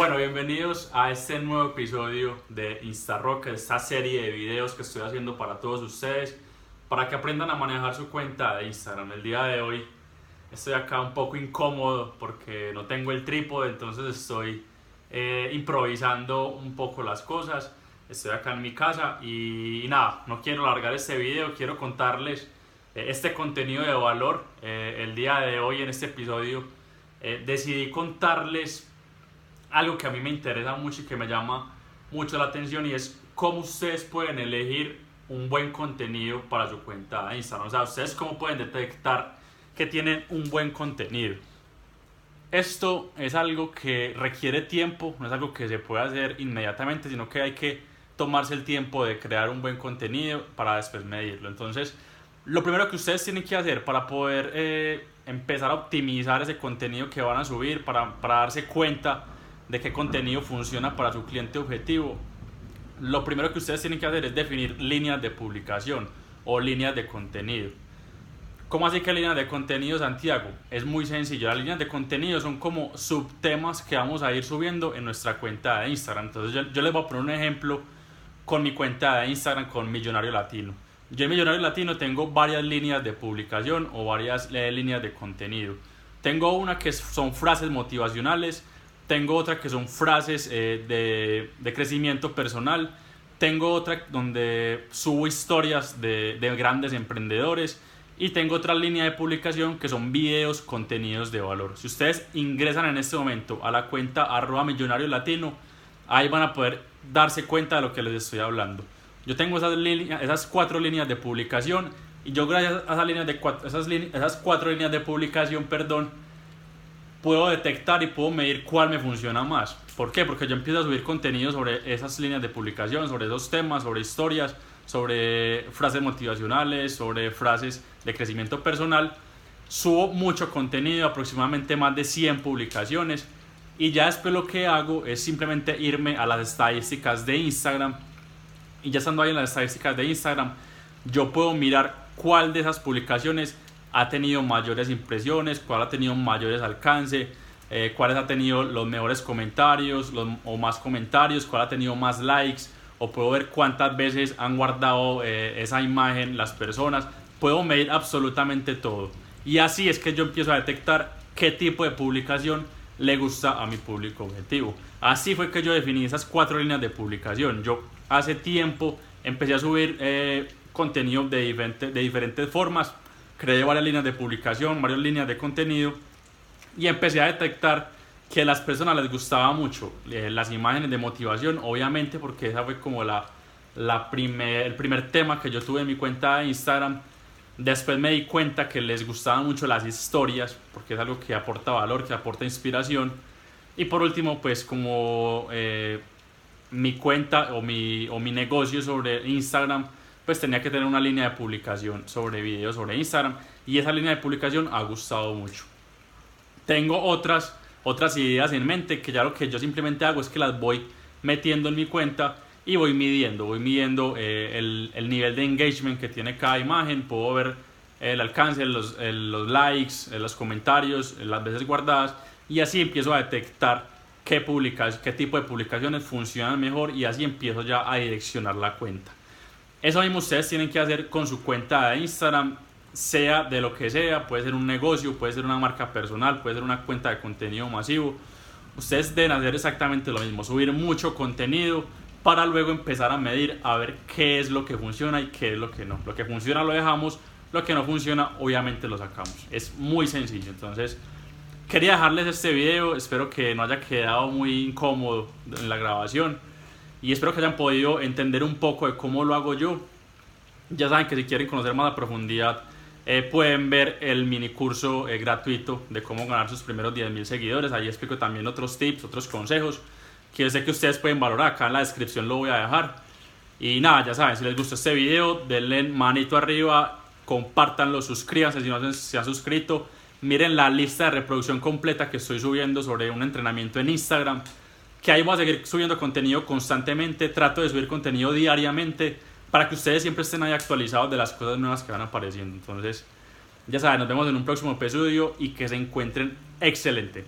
Bueno, bienvenidos a este nuevo episodio de InstaRock, esta serie de videos que estoy haciendo para todos ustedes, para que aprendan a manejar su cuenta de Instagram. El día de hoy estoy acá un poco incómodo porque no tengo el trípode, entonces estoy eh, improvisando un poco las cosas. Estoy acá en mi casa y, nada, no quiero alargar este video, quiero contarles eh, este contenido de valor. Eh, el día de hoy en este episodio decidí contarles algo que a mí me interesa mucho y que me llama mucho la atención y es cómo ustedes pueden elegir un buen contenido para su cuenta de Instagram. O sea, ustedes cómo pueden detectar que tienen un buen contenido. Esto es algo que requiere tiempo, no es algo que se puede hacer inmediatamente, sino que hay que tomarse el tiempo de crear un buen contenido para después medirlo. Entonces, lo primero que ustedes tienen que hacer para poder eh, empezar a optimizar ese contenido que van a subir, para, para darse cuenta de qué contenido funciona para su cliente objetivo, lo primero que ustedes tienen que hacer es definir líneas de publicación o líneas de contenido. ¿Cómo así que líneas de contenido, Santiago? Es muy sencillo. Las líneas de contenido son como subtemas que vamos a ir subiendo en nuestra cuenta de Instagram. Entonces yo, yo les voy a poner un ejemplo con mi cuenta de Instagram con Millonario Latino. Yo en Millonario Latino tengo varias líneas de publicación o varias eh, líneas de contenido. Tengo una que son frases motivacionales, tengo otra que son frases eh, de, de, crecimiento personal. Tengo otra donde subo historias de, de, grandes emprendedores. Y tengo otra línea de publicación que son videos, contenidos de valor. Si ustedes ingresan en este momento a la cuenta arroba millonario latino, ahí van a poder darse cuenta de lo que les estoy hablando. Yo tengo esas, líneas, esas cuatro líneas de publicación y yo gracias a esas, líneas de esas, esas cuatro líneas de publicación, perdón, puedo detectar y puedo medir cuál me funciona más. ¿Por qué? Porque yo empiezo a subir contenido sobre esas líneas de publicación, sobre esos temas, sobre historias, sobre frases motivacionales, sobre frases de crecimiento personal. Subo mucho contenido, aproximadamente más de 100 publicaciones. Y ya después lo que hago es simplemente irme a las estadísticas de Instagram. Y ya estando ahí en las estadísticas de Instagram, yo puedo mirar cuál de esas publicaciones ha tenido mayores impresiones, cuál ha tenido mayores alcances, eh, cuáles ha tenido los mejores comentarios los, o más comentarios, cuál ha tenido más likes, o puedo ver cuántas veces han guardado eh, esa imagen las personas. Puedo medir absolutamente todo. Y así es que yo empiezo a detectar qué tipo de publicación le gusta a mi público objetivo. Así fue que yo definí esas cuatro líneas de publicación. Yo hace tiempo empecé a subir eh, contenido de, diferente, de diferentes formas creé varias líneas de publicación, varias líneas de contenido y empecé a detectar que a las personas les gustaba mucho eh, las imágenes de motivación, obviamente porque esa fue como la, la primer, el primer tema que yo tuve en mi cuenta de Instagram. Después me di cuenta que les gustaban mucho las historias, porque es algo que aporta valor, que aporta inspiración. Y por último, pues como eh, mi cuenta o mi, o mi negocio sobre Instagram pues tenía que tener una línea de publicación sobre videos sobre Instagram y esa línea de publicación ha gustado mucho. Tengo otras, otras ideas en mente que ya lo que yo simplemente hago es que las voy metiendo en mi cuenta y voy midiendo, voy midiendo eh, el, el, nivel de engagement que tiene cada imagen, puedo ver el alcance, los, los likes, los comentarios, las veces guardadas y así empiezo a detectar qué, qué tipo de publicaciones funcionan mejor y así empiezo ya a direccionar la cuenta. Eso mismo ustedes tienen que hacer con su cuenta de Instagram, sea de lo que sea, puede ser un negocio, puede ser una marca personal, puede ser una cuenta de contenido masivo. Ustedes deben hacer exactamente lo mismo, subir mucho contenido para luego empezar a medir a ver qué es lo que funciona y qué es lo que no. Lo que funciona lo dejamos, lo que no funciona obviamente lo sacamos. Es muy sencillo, entonces quería dejarles este video, espero que no haya quedado muy incómodo en la grabación y espero que hayan podido entender un poco de cómo lo hago yo. Ya saben que si quieren conocer más a profundidad eh, pueden ver el mini curso eh, gratuito de cómo ganar sus primeros 10.000 seguidores. Ahí explico también otros tips, otros consejos que yo sé que ustedes pueden valorar. Acá en la descripción lo voy a dejar. Y nada, ya saben, si les gustó este video, denle manito arriba, compártanlo, suscríbanse si no se han suscrito. Miren la lista de reproducción completa que estoy subiendo sobre un entrenamiento en Instagram que ahí voy a seguir subiendo contenido constantemente, trato de subir contenido diariamente para que ustedes siempre estén ahí actualizados de las cosas nuevas que van apareciendo. Entonces, ya saben, nos vemos en un próximo episodio y que se encuentren excelente.